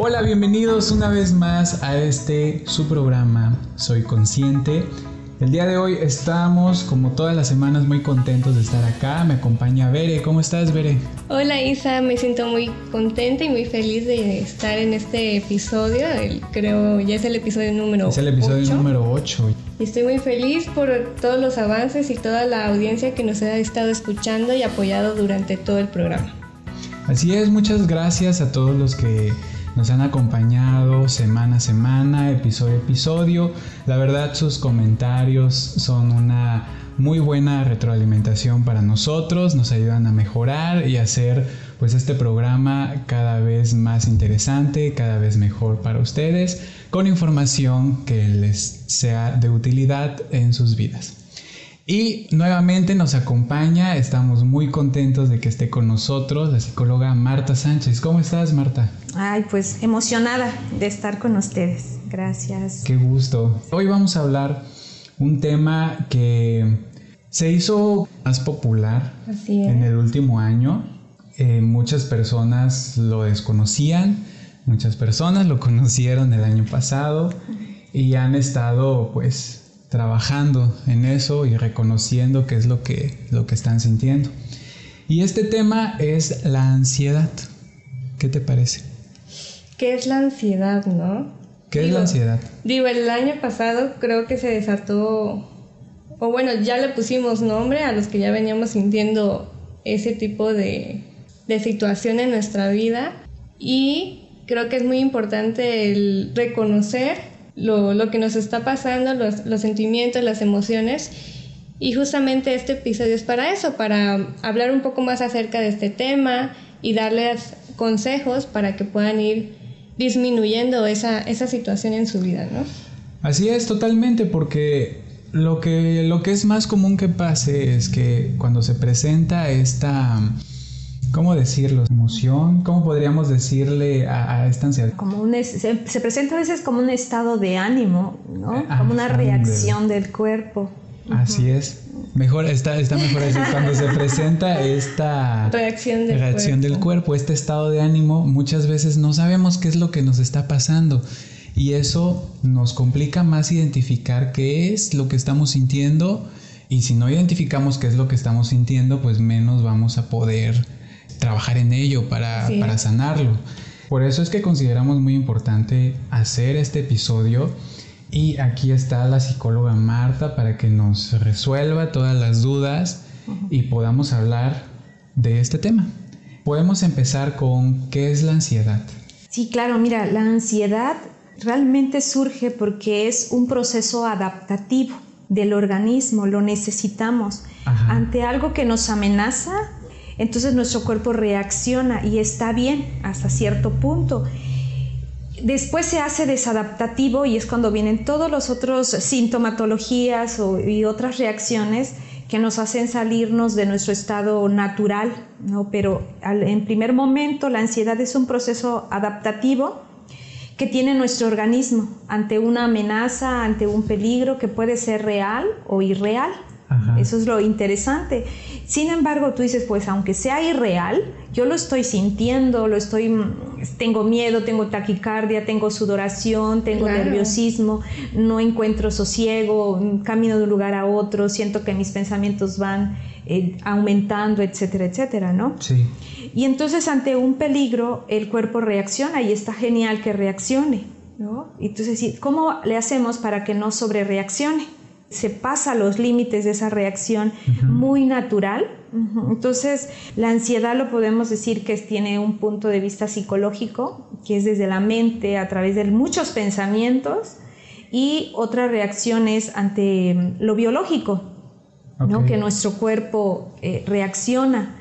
Hola, bienvenidos una vez más a este su programa Soy Consciente. El día de hoy estamos, como todas las semanas, muy contentos de estar acá. Me acompaña Bere. ¿Cómo estás, Bere? Hola, Isa. Me siento muy contenta y muy feliz de estar en este episodio. creo ya es el episodio número 8. Es el episodio número 8. Y estoy muy feliz por todos los avances y toda la audiencia que nos ha estado escuchando y apoyado durante todo el programa. Así es, muchas gracias a todos los que nos han acompañado semana a semana, episodio a episodio. La verdad sus comentarios son una muy buena retroalimentación para nosotros, nos ayudan a mejorar y hacer pues este programa cada vez más interesante, cada vez mejor para ustedes, con información que les sea de utilidad en sus vidas. Y nuevamente nos acompaña, estamos muy contentos de que esté con nosotros la psicóloga Marta Sánchez. ¿Cómo estás, Marta? Ay, pues emocionada de estar con ustedes. Gracias. Qué gusto. Hoy vamos a hablar un tema que se hizo más popular en el último año. Eh, muchas personas lo desconocían, muchas personas lo conocieron el año pasado y han estado pues trabajando en eso y reconociendo qué es lo que, lo que están sintiendo. Y este tema es la ansiedad. ¿Qué te parece? ¿Qué es la ansiedad, no? ¿Qué es la ansiedad? Digo, el año pasado creo que se desató, o bueno, ya le pusimos nombre a los que ya veníamos sintiendo ese tipo de, de situación en nuestra vida y creo que es muy importante el reconocer lo, que nos está pasando, los, los sentimientos, las emociones. Y justamente este episodio es para eso, para hablar un poco más acerca de este tema y darles consejos para que puedan ir disminuyendo esa, esa situación en su vida, ¿no? Así es, totalmente, porque lo que, lo que es más común que pase es que cuando se presenta esta ¿Cómo decirlo? ¿Emoción? ¿Cómo podríamos decirle a, esta ansiedad? Como un se, presenta a veces como un estado de ánimo, ¿no? Ah, como una reacción del cuerpo. Así es. Mejor, está, está mejor decir, cuando se presenta esta reacción, del, reacción cuerpo. del cuerpo, este estado de ánimo, muchas veces no sabemos qué es lo que nos está pasando. Y eso nos complica más identificar qué es lo que estamos sintiendo. Y si no identificamos qué es lo que estamos sintiendo, pues menos vamos a poder trabajar en ello para, para sanarlo. Por eso es que consideramos muy importante hacer este episodio y aquí está la psicóloga Marta para que nos resuelva todas las dudas y podamos hablar de este tema. Podemos empezar con qué es la ansiedad. Sí, claro, mira, la ansiedad realmente surge porque es un proceso adaptativo del organismo, lo necesitamos. Ante algo que nos amenaza, entonces nuestro cuerpo reacciona y está bien hasta cierto punto. Después se hace desadaptativo y es cuando vienen todos los otros sintomatologías y otras reacciones que nos hacen salirnos de nuestro estado natural, ¿no? Pero en primer momento la ansiedad es un proceso adaptativo que tiene nuestro organismo ante una amenaza, ante un peligro que puede ser real o irreal. Eso es lo interesante. Sin embargo, tú dices, pues aunque sea irreal, yo lo estoy sintiendo, lo estoy, tengo miedo, tengo taquicardia, tengo sudoración, tengo nerviosismo, no encuentro sosiego, camino de un lugar a otro, siento que mis pensamientos van eh, aumentando, etcétera, etcétera, ¿no? Sí. Y entonces ante un peligro el cuerpo reacciona y está genial que reaccione, ¿no? Entonces, ¿cómo le hacemos para que no sobrereaccione? Se pasa los límites de esa reacción muy natural. Entonces, la ansiedad lo podemos decir que tiene un punto de vista psicológico, que es desde la mente, a través de muchos pensamientos, y otra reacción es ante mm, lo biológico, ¿no? que nuestro cuerpo eh, reacciona.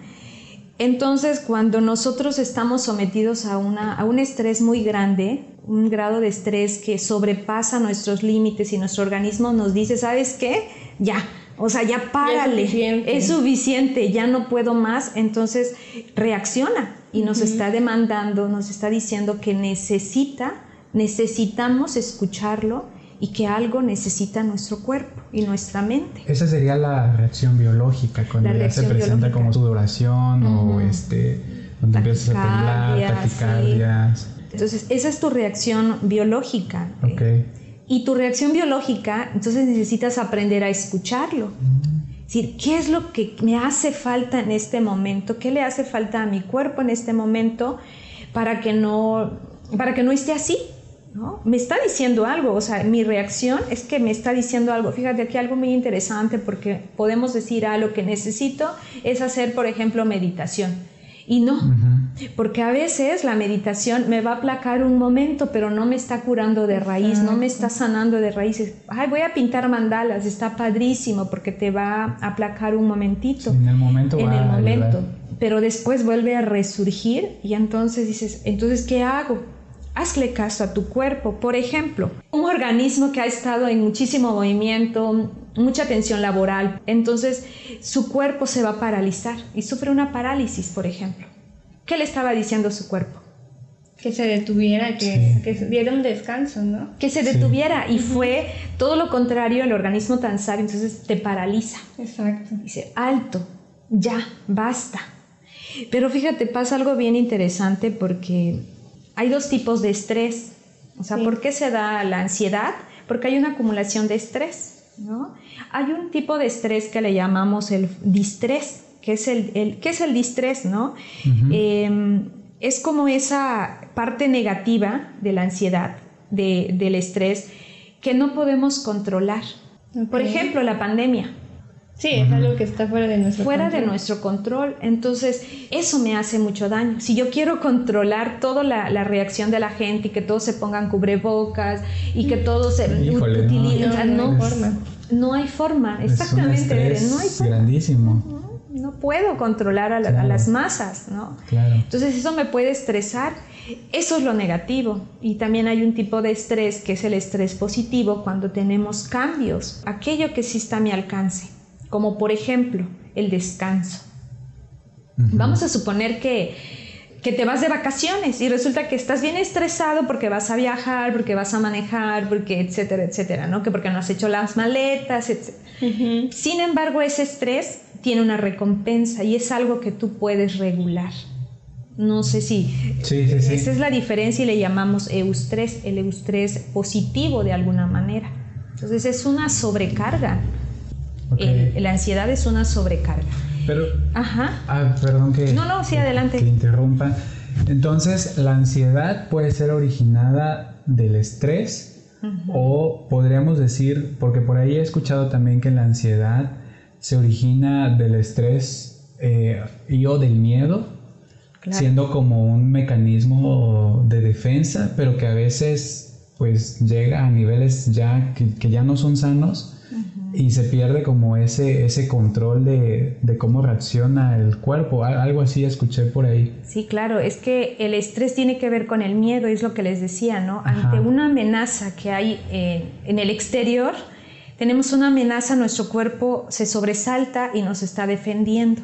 Entonces, cuando nosotros estamos sometidos a, una, a un estrés muy grande, un grado de estrés que sobrepasa nuestros límites y nuestro organismo nos dice, ¿sabes qué? Ya, o sea, ya párale, es suficiente. ya no puedo más, entonces reacciona y nos está demandando, nos está diciendo que necesita, necesitamos escucharlo y que algo necesita nuestro cuerpo y nuestra mente. Esa sería la reacción biológica, cuando ya se presenta como sudoración o este, cuando empiezas a temblar, taquicardias. Entonces, esa es tu reacción biológica. Okay. Y tu reacción biológica, entonces necesitas aprender a escucharlo. Es decir, ¿qué es lo que me hace falta en este momento? ¿Qué le hace falta a mi cuerpo en este momento para que no, para que no esté así? ¿no? Me está diciendo algo, o sea, mi reacción es que me está diciendo algo. Fíjate aquí algo muy interesante porque podemos decir, ah, lo que necesito es hacer, por ejemplo, meditación. Y no, porque a veces la meditación me va a aplacar un momento, pero no me está curando de raíz, no me está sanando de raíces. Ay, voy a pintar mandalas, está padrísimo porque te va a aplacar un momentito. en el momento. En el momento. Pero después vuelve a resurgir y entonces dices, entonces, ¿qué hago? Hazle caso a tu cuerpo. Por ejemplo, un organismo que ha estado en muchísimo movimiento, mucha tensión laboral, entonces su cuerpo se va a paralizar y sufre una parálisis, por ejemplo. ¿Qué le estaba diciendo su cuerpo? Que se detuviera, que, que diera un descanso, ¿no? Que se detuviera y fue todo lo contrario, el organismo tan sabio, entonces te paraliza. Exacto. Dice, alto, ya, basta. Pero fíjate, pasa algo bien interesante porque hay dos tipos de estrés. O sea, ¿por qué se da la ansiedad? Porque hay una acumulación de estrés. ¿no? Hay un tipo de estrés que le llamamos el distrés, que es el, ¿qué es el distrés? ¿no? Em, es como esa parte negativa de la ansiedad, del estrés, que no podemos controlar. Por ejemplo, la pandemia. Sí, es algo que está fuera de nuestro fuera control. de nuestro control. Entonces, eso me hace mucho daño. Si yo quiero controlar toda la, la reacción de la gente y que todos se pongan cubrebocas y que todos se Híjole, utilicen, no, no, no hay forma. No hay forma, Es un exactamente. no hay forma. grandísimo. No puedo controlar a, la- a Claro. las masas, ¿no? Claro. Entonces eso me puede estresar. Eso es lo negativo. Y también hay un tipo de estrés que es el estrés positivo cuando tenemos cambios, aquello que sí está a mi alcance, como por ejemplo el descanso. Vamos a suponer que, que te vas de vacaciones y resulta que estás bien estresado porque vas a viajar, porque vas a manejar, porque etcétera, etcétera, ¿no? Que porque no has hecho las maletas, etcétera. Sin embargo, ese estrés tiene una recompensa y es algo que tú puedes regular. No sé si Sí, sí, sí. esa es la diferencia y le llamamos eustrés, el eustrés positivo de alguna manera. Entonces es una sobrecarga. Ok. El- la ansiedad es una sobrecarga. Pero, Ajá. ah, perdón que... No, no, sí, adelante. Que interrumpa. Entonces, la ansiedad puede ser originada del estrés o podríamos decir, porque por ahí he escuchado también que la ansiedad se origina del estrés eh, y o del miedo, Claro. siendo como un mecanismo de defensa, pero que a veces pues llega a niveles ya que, que ya no son sanos y se pierde como ese, ese control de, de cómo reacciona el cuerpo. Al- Algo así escuché por ahí. Sí, claro, es que el estrés tiene que ver con el miedo, es lo que les decía, ¿no? Ajá. Ante una amenaza que hay eh, en el exterior, tenemos una amenaza, nuestro cuerpo se sobresalta y nos está defendiendo.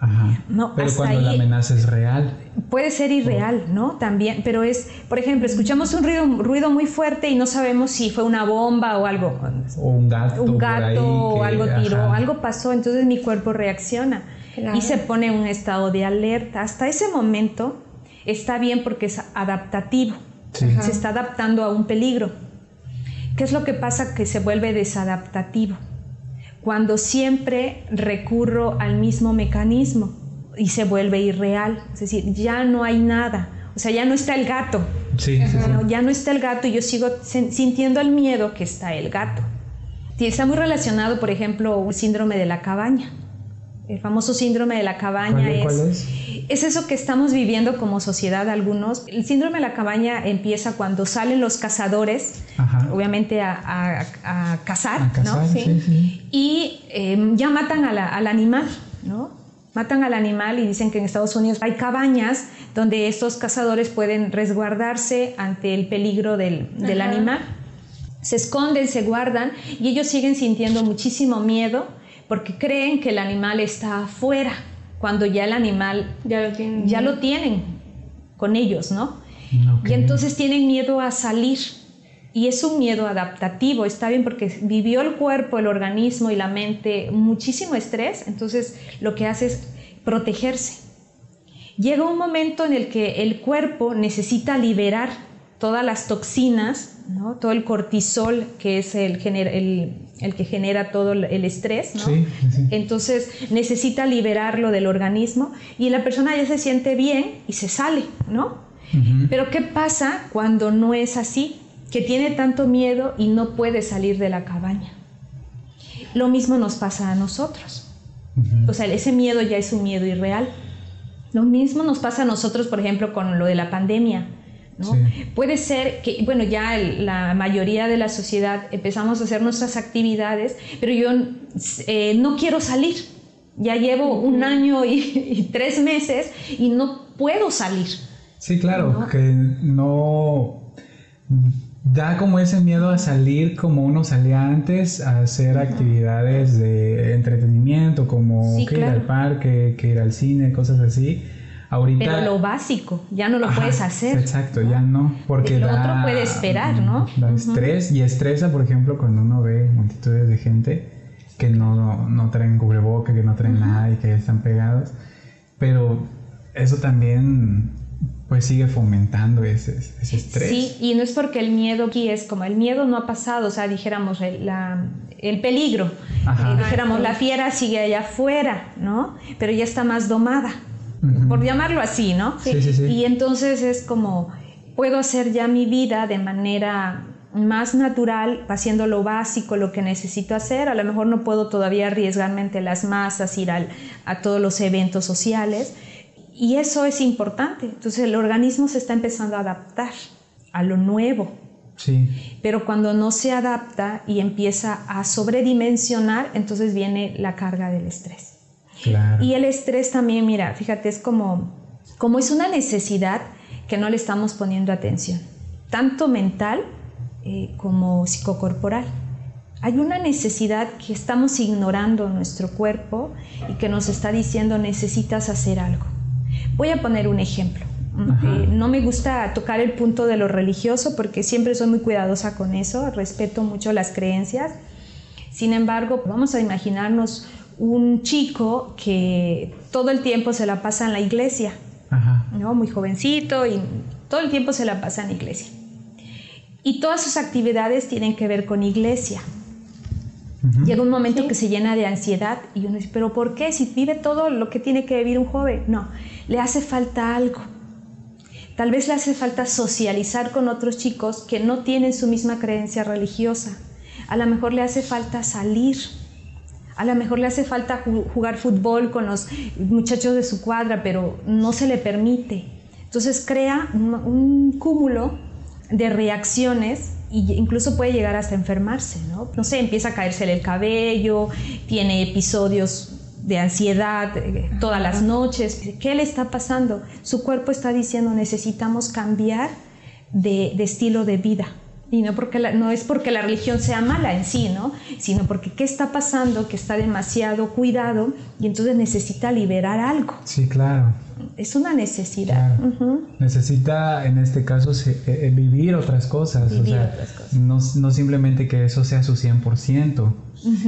Ajá. No, Pero cuando la amenaza es real. Puede ser irreal, ¿no? También, pero es, por ejemplo, escuchamos un ruido, ruido muy fuerte y no sabemos si fue una bomba o algo, O un gato. un por ahí gato o que- algo tiró, ajá. algo pasó, entonces mi cuerpo reacciona Claro. y se pone en un estado de alerta. Hasta ese momento está bien porque es adaptativo, Sí. se está adaptando a un peligro. ¿Qué es lo que pasa? Que se vuelve desadaptativo. Cuando siempre recurro al mismo mecanismo y se vuelve irreal, es decir, ya no hay nada, o sea, ya no está el gato, Sí, sí, sí. no, ya no está el gato y yo sigo sintiendo el miedo que está el gato. Está muy relacionado, por ejemplo, un síndrome de la cabaña. El famoso síndrome de la cabaña ¿Cuál, es, cuál es? es eso que estamos viviendo como sociedad algunos. El síndrome de la cabaña empieza cuando salen los cazadores, Ajá. obviamente a, a- a cazar, A cazar, ¿no? sí, sí. y eh, ya matan a la- al animal, ¿no? Matan al animal y dicen que en Estados Unidos hay cabañas donde estos cazadores pueden resguardarse ante el peligro del, del animal. Se esconden, se guardan y ellos siguen sintiendo muchísimo miedo porque creen que el animal está afuera cuando ya el animal Ya lo tienen. ya lo tienen con ellos, ¿no? Ok. Y entonces tienen miedo a salir. Y es un miedo adaptativo, está bien porque vivió el cuerpo, el organismo y la mente muchísimo estrés, entonces lo que hace es protegerse. llega un momento en el que el cuerpo necesita liberar todas las toxinas, ¿no? todo el cortisol, que es el, el, que genera todo el estrés, ¿no? entonces necesita liberarlo del organismo y la persona ya se siente bien y se sale, ¿no? Pero ¿qué pasa cuando no es así? Que tiene tanto miedo y no puede salir de la cabaña. Lo mismo nos pasa a nosotros. O sea, ese miedo ya es un miedo irreal. Lo mismo nos pasa a nosotros, por ejemplo, con lo de la pandemia. ¿No? Puede ser que, bueno, ya la mayoría de la sociedad empezamos a hacer nuestras actividades, pero yo eh, no quiero salir. Ya llevo un año y, tres meses y no puedo salir. Sí, claro, que no da como ese miedo a salir como uno salía antes, a hacer actividades de entretenimiento, como que ir al parque, que ir al cine, cosas así. Ahorita, Pero lo básico, ya no lo puedes hacer. Exacto, ya no, porque lo otro puede esperar, ¿no? Da estrés y estresa, por ejemplo, cuando uno ve multitudes de gente que no, no traen cubreboca, que no traen nada y que están pegados. Pero eso también pues sigue fomentando ese, ese, estrés. Sí, y no es porque el miedo aquí es como el miedo no ha pasado, o sea, dijéramos el, la, el peligro, eh, dijéramos la fiera sigue allá afuera, ¿no? Pero ya está más domada, por llamarlo así, ¿no? Sí, sí, sí. Y entonces es como, puedo hacer ya mi vida de manera más natural, haciendo lo básico, lo que necesito hacer. A lo mejor no puedo todavía arriesgarme ante las masas, ir al, a todos los eventos sociales, y eso es importante. Entonces el organismo se está empezando a adaptar a lo nuevo. Sí. Pero cuando no se adapta y empieza a sobredimensionar, entonces viene la carga del estrés. Claro. Y el estrés también, mira, fíjate, es como, como es una necesidad que no le estamos poniendo atención, tanto mental eh, como psicocorporal. Hay una necesidad que estamos ignorando nuestro cuerpo y que nos está diciendo necesitas hacer algo. Voy a poner un ejemplo. Eh, no me gusta tocar el punto de lo religioso porque siempre soy muy cuidadosa con eso, respeto mucho las creencias. Sin embargo, vamos a imaginarnos un chico que todo el tiempo se la pasa en la iglesia, ¿no? muy jovencito y todo el tiempo se la pasa en la iglesia. Y todas sus actividades tienen que ver con iglesia. Llega un momento que se llena de ansiedad y uno dice, pero ¿por qué? Si vive todo lo que tiene que vivir un joven. No, le hace falta algo. Tal vez le hace falta socializar con otros chicos que no tienen su misma creencia religiosa. A lo mejor le hace falta salir. A lo mejor le hace falta jugar fútbol con los muchachos de su cuadra, pero no se le permite. Entonces crea un, cúmulo de reacciones y incluso puede llegar hasta enfermarse, ¿no? No sé, empieza a caerse el cabello, tiene episodios de ansiedad eh, todas las noches. ¿Qué le está pasando? Su cuerpo está diciendo necesitamos cambiar de, estilo de vida. Y no, porque no es porque la religión sea mala en sí, ¿no? sino porque qué está pasando que está demasiado cuidado y entonces necesita liberar algo. Sí, claro. Es una necesidad. Necesita, en este caso, eh, eh, vivir otras cosas. Vivir otras cosas. No, no, simplemente que eso sea su 100%.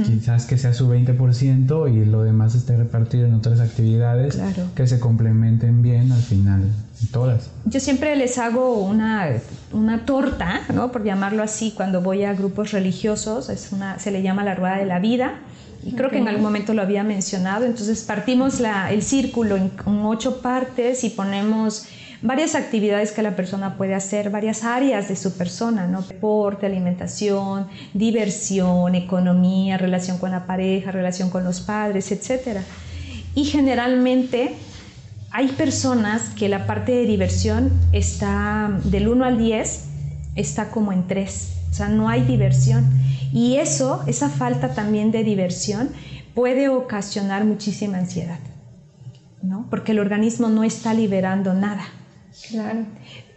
Quizás que sea su 20% y lo demás esté repartido en otras actividades que se complementen bien al final, todas. Yo siempre les hago una, una torta, ¿no? por llamarlo así, cuando voy a grupos religiosos, es una, se le llama la rueda de la vida. Y creo que en algún momento lo había mencionado. Entonces partimos la, el círculo en, en ocho partes y ponemos varias actividades que la persona puede hacer, varias áreas de su persona, ¿no? Deporte, alimentación, diversión, economía, relación con la pareja, relación con los padres, etc. Y generalmente hay personas que la parte de diversión está del 1 al 10, está como en 3, o sea, no hay diversión. Y eso, esa falta también de diversión, puede ocasionar muchísima ansiedad, ¿no? Porque el organismo no está liberando nada. Claro.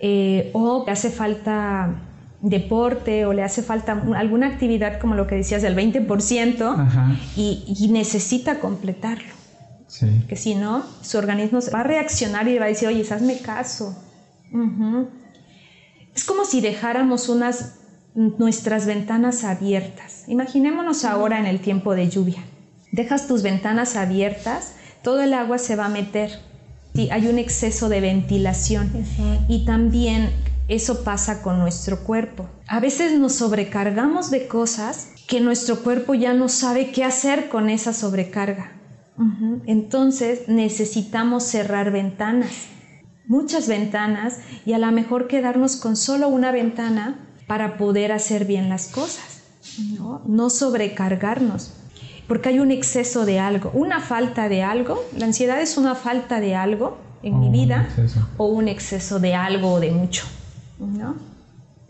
Eh, o le hace falta deporte o le hace falta alguna actividad como lo que decías del 20% y, necesita completarlo. Que si no, su organismo va a reaccionar y va a decir, oye, hazme caso. Es como si dejáramos unas nuestras ventanas abiertas. Imaginémonos ahora en el tiempo de lluvia. Dejas tus ventanas abiertas, todo el agua se va a meter Sí, hay un exceso de ventilación y también eso pasa con nuestro cuerpo. A veces nos sobrecargamos de cosas que nuestro cuerpo ya no sabe qué hacer con esa sobrecarga. Entonces necesitamos cerrar ventanas, muchas ventanas y a lo mejor quedarnos con solo una ventana para poder hacer bien las cosas, no, no sobrecargarnos porque hay un exceso de algo, una falta de algo. La ansiedad es una falta de algo en mi vida o un exceso de algo o de mucho. ¿no?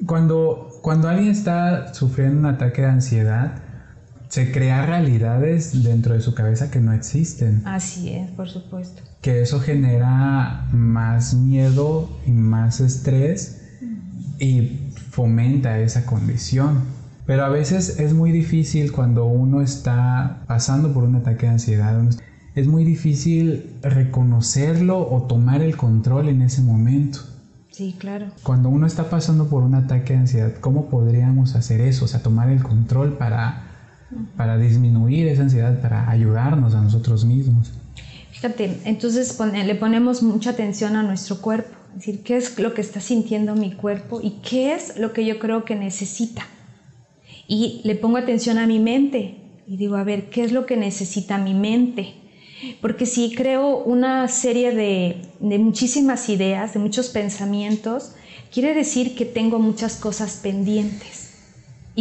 Cuando, cuando alguien está sufriendo un ataque de ansiedad, se crea realidades dentro de su cabeza que no existen. Así es, por supuesto. Que eso genera más miedo y más estrés y fomenta esa condición. Pero a veces es muy difícil cuando uno está pasando por un ataque de ansiedad. Es muy difícil reconocerlo o tomar el control en ese momento. Sí, claro. Cuando uno está pasando por un ataque de ansiedad, ¿cómo podríamos hacer eso? O sea, tomar el control para, para disminuir esa ansiedad, para ayudarnos a nosotros mismos. Fíjate, entonces le ponemos mucha atención a nuestro cuerpo. Es decir, ¿qué es lo que está sintiendo mi cuerpo y qué es lo que yo creo que necesita? y le pongo atención a mi mente y digo, a ver, ¿qué es lo que necesita mi mente? Porque si creo una serie de, de muchísimas ideas, de muchos pensamientos, quiere decir que tengo muchas cosas pendientes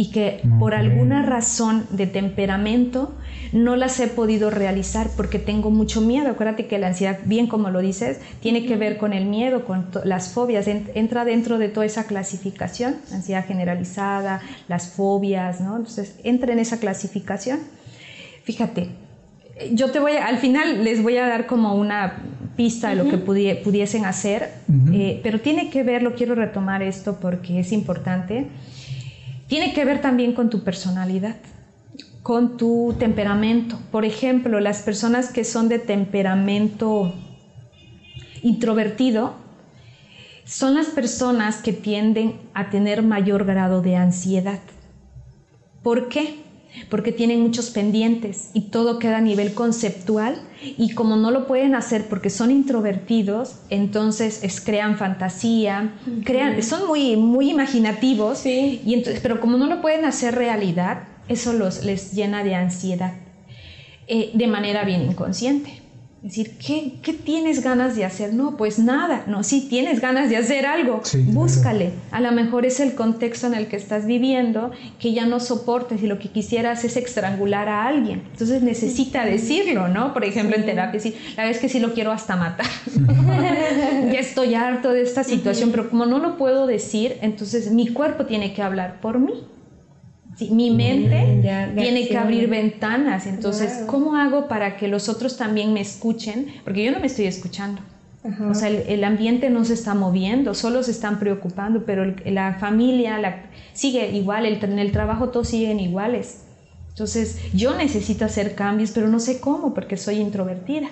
y que por alguna razón de temperamento no las he podido realizar porque tengo mucho miedo. Acuérdate que la ansiedad, bien como lo dices, tiene que ver con el miedo, con las fobias, entra dentro de toda esa clasificación, ansiedad generalizada, las fobias, ¿no? Entonces, entra en esa clasificación. Fíjate, yo te voy a, al final les voy a dar como una pista de lo que pudiesen hacer, eh, pero tiene que ver, lo quiero retomar esto porque es importante tiene que ver también con tu personalidad, con tu temperamento. Por ejemplo, las personas que son de temperamento introvertido son las personas que tienden a tener mayor grado de ansiedad. ¿Por qué? Porque tienen muchos pendientes y todo queda a nivel conceptual y como no lo pueden hacer porque son introvertidos, entonces es, crean fantasía, crean, son muy, muy imaginativos, y entonces, pero como no lo pueden hacer realidad, eso los, les llena de ansiedad eh, de manera bien inconsciente. Es decir, ¿qué, tienes ganas de hacer? No, pues nada. No, sí tienes ganas de hacer algo. Búscale. A lo mejor es el contexto en el que estás viviendo que ya no soportes y lo que quisieras es estrangular a alguien. Entonces necesita decirlo, ¿no? Por ejemplo, en terapia, sí, la vez que sí lo quiero hasta matar. ya estoy harto de esta situación, pero como no lo puedo decir, entonces mi cuerpo tiene que hablar por mí mi mente tiene que abrir ventanas. Entonces, ¿cómo hago para que los otros también me escuchen? Porque yo no me estoy escuchando. O sea, el, ambiente no se está moviendo, solo se están preocupando, pero la familia la, sigue igual, el, en el trabajo todos siguen iguales. Entonces, yo necesito hacer cambios, pero no sé cómo, porque soy introvertida.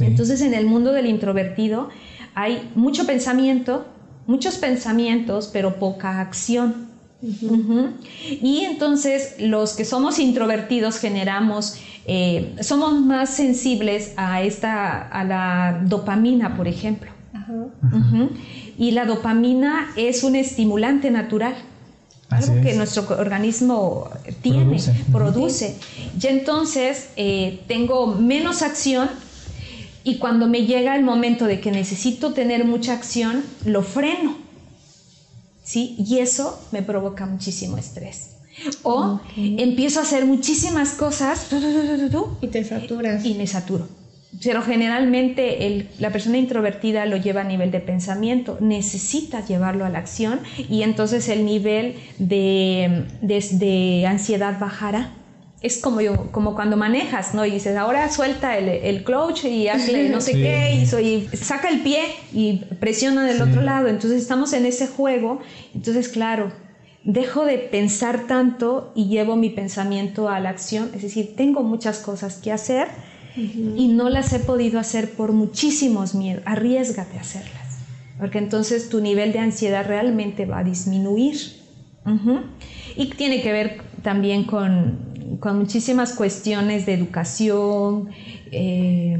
Entonces, en el mundo del introvertido hay mucho pensamiento, muchos pensamientos, pero poca acción. Y entonces los que somos introvertidos generamos, eh, somos más sensibles a, esta, a la dopamina, por ejemplo. Y la dopamina es un estimulante natural. algo que nuestro organismo tiene, produce. Y entonces eh, tengo menos acción y cuando me llega el momento de que necesito tener mucha acción, lo freno ¿sí? Y eso me provoca muchísimo estrés. O empiezo a hacer muchísimas cosas y te saturas. Y me saturo. Pero generalmente la persona introvertida lo lleva a nivel de pensamiento, necesita llevarlo a la acción y entonces el nivel de, de ansiedad bajará es como yo, como cuando manejas, ¿no? Y dices, ahora suelta el, el clutch y hazle no sé qué, y, saca el pie y presiona del otro lado. Entonces estamos en ese juego. Entonces, claro, dejo de pensar tanto y llevo mi pensamiento a la acción. Es decir, tengo muchas cosas que hacer y no las he podido hacer por muchísimos miedos. Arriesgate a hacerlas. Porque entonces tu nivel de ansiedad realmente va a disminuir. Y tiene que ver también con con muchísimas cuestiones de educación, eh,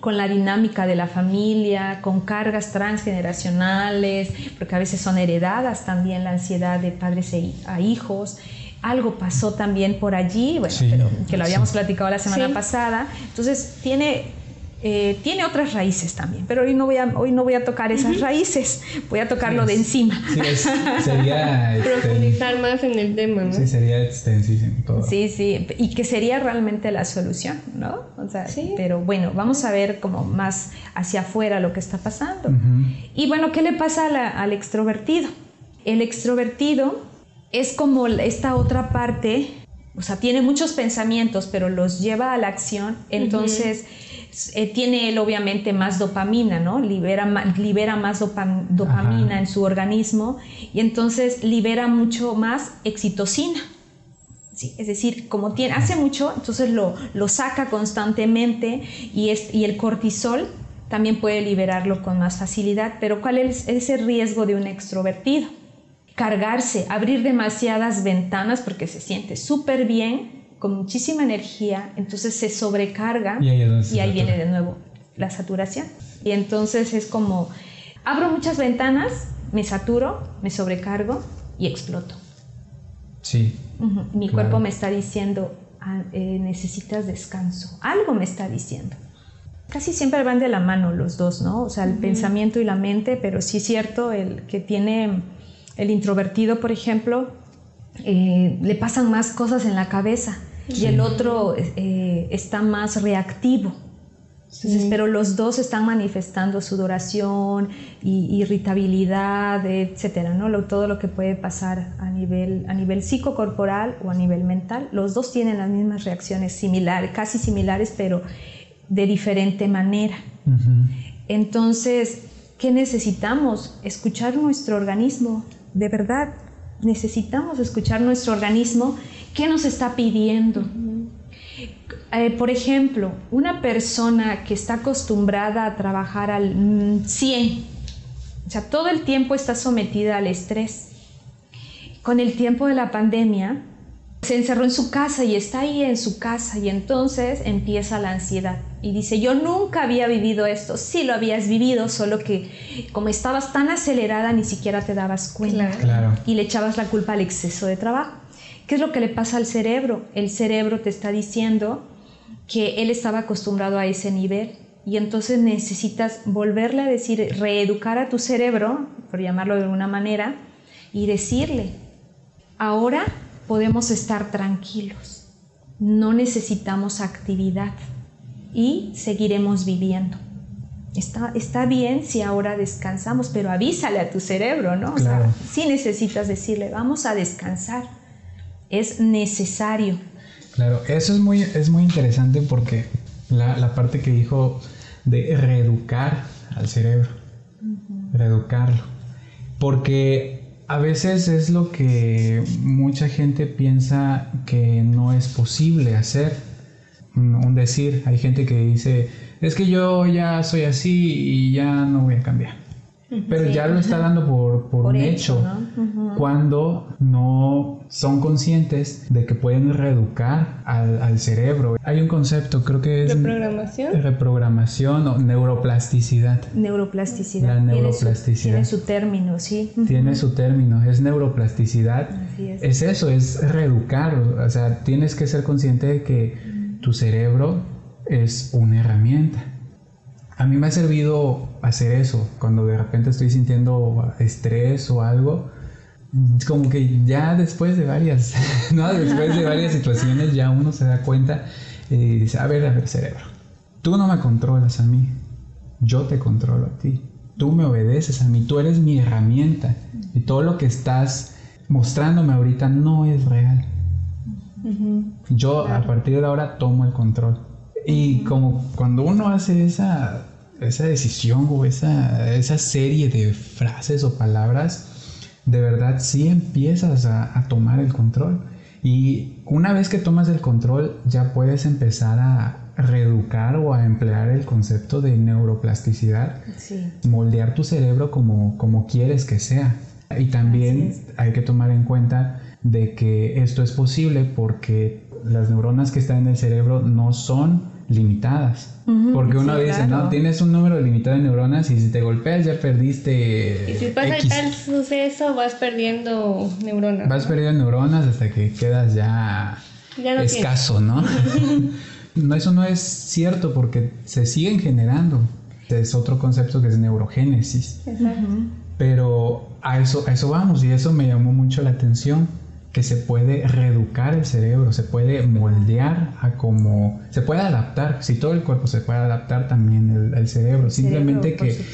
con la dinámica de la familia, con cargas transgeneracionales, porque a veces son heredadas también la ansiedad de padres e a hijos. Algo pasó también por allí, bueno, que lo habíamos platicado la semana pasada. Entonces tiene eh, tiene otras raíces también, pero hoy no voy a, hoy no voy a tocar esas raíces, voy a tocarlo de encima. Sí, sería... Profundizar más en el tema, ¿no? Sí, sería extensísimo todo. Sí, sí, y que sería realmente la solución, ¿no? O sea, sí. pero bueno, vamos a ver como más hacia afuera lo que está pasando. Y bueno, ¿qué le pasa al extrovertido? El extrovertido es como esta otra parte, o sea, tiene muchos pensamientos, pero los lleva a la acción, entonces... Eh, tiene él obviamente más dopamina, ¿no? Libera, libera más dopamina en su organismo y entonces libera mucho más excitocina. Sí, es decir, como tiene, hace mucho, entonces lo, lo saca constantemente y, es, y el cortisol también puede liberarlo con más facilidad. Pero ¿cuál es ese riesgo de un extrovertido? Cargarse, abrir demasiadas ventanas porque se siente súper bien con muchísima energía, entonces se sobrecarga y ahí, viene de nuevo la saturación. Y entonces es como, abro muchas ventanas, me saturo, me sobrecargo y exploto. Sí. Mi cuerpo me está diciendo, ah, eh, necesitas descanso. Algo me está diciendo. Casi siempre van de la mano los dos, ¿no? O sea, el pensamiento y la mente, pero sí es cierto, el que tiene el introvertido, por ejemplo, eh, le pasan más cosas en la cabeza y el otro eh, está más reactivo. pero los dos están manifestando sudoración, y, irritabilidad, etcétera, ¿no? todo lo que puede pasar a nivel, a nivel psicocorporal o a nivel mental. Los dos tienen las mismas reacciones similares, casi similares, pero de diferente manera. Entonces, ¿qué necesitamos? Escuchar nuestro organismo, de verdad. Necesitamos escuchar nuestro organismo ¿Qué nos está pidiendo? Eh, por ejemplo, una persona que está acostumbrada a trabajar al 100, o sea, todo el tiempo está sometida al estrés. Con el tiempo de la pandemia, se encerró en su casa y está ahí en su casa y entonces empieza la ansiedad. Y dice, yo nunca había vivido esto, sí lo habías vivido, solo que como estabas tan acelerada ni siquiera te dabas cuenta. Y le echabas la culpa al exceso de trabajo. ¿Qué es lo que le pasa al cerebro? El cerebro te está diciendo que él estaba acostumbrado a ese nivel y entonces necesitas volverle a decir, reeducar a tu cerebro, por llamarlo de alguna manera, y decirle, ahora podemos estar tranquilos, no necesitamos actividad y seguiremos viviendo. Está, está bien si ahora descansamos, pero avísale a tu cerebro, ¿no? O sea, sí necesitas decirle, vamos a descansar es necesario. Claro, eso es muy, es muy interesante porque la, parte que dijo de reeducar al cerebro, reeducarlo, porque a veces es lo que mucha gente piensa que no es posible hacer. Un decir, hay gente que dice, es que yo ya soy así y ya no voy a cambiar. Pero ya lo está dando por, por, un hecho, cuando no son conscientes de que pueden reeducar al, al, cerebro. Hay un concepto, creo que es... ¿Reprogramación? Reprogramación o neuroplasticidad. Neuroplasticidad. La neuroplasticidad. Tiene su, término, sí. Tiene su término, es neuroplasticidad. es. es eso, es reeducar. O sea, tienes que ser consciente de que tu cerebro es una herramienta a mí me ha servido hacer eso, cuando de repente estoy sintiendo estrés o algo, como que ya después de varias, ¿no? Después de varias situaciones ya uno se da cuenta y dice, a ver, a ver, cerebro, tú no me controlas a mí, yo te controlo a ti, tú me obedeces a mí, tú eres mi herramienta y todo lo que estás mostrándome ahorita no es real. Yo a partir de ahora tomo el control. Y como cuando uno hace esa esa decisión o esa, esa serie de frases o palabras, de verdad sí empiezas a, tomar el control. Y una vez que tomas el control, ya puedes empezar a reeducar o a emplear el concepto de neuroplasticidad, moldear tu cerebro como, como quieres que sea. Y también hay que tomar en cuenta de que esto es posible porque las neuronas que están en el cerebro no son limitadas. porque uno dice, no, tienes un número limitado de neuronas y si te golpeas ya perdiste. Y si pasa tal suceso, vas perdiendo neuronas. Vas perdiendo neuronas hasta que quedas ya, escaso, ¿no? no, eso no es cierto porque se siguen generando. Es otro concepto que es neurogénesis. Pero a eso, a eso vamos y eso me llamó mucho la atención que se puede reeducar el cerebro, se puede moldear a como, se puede adaptar, si todo el cuerpo se puede adaptar también el, cerebro, simplemente que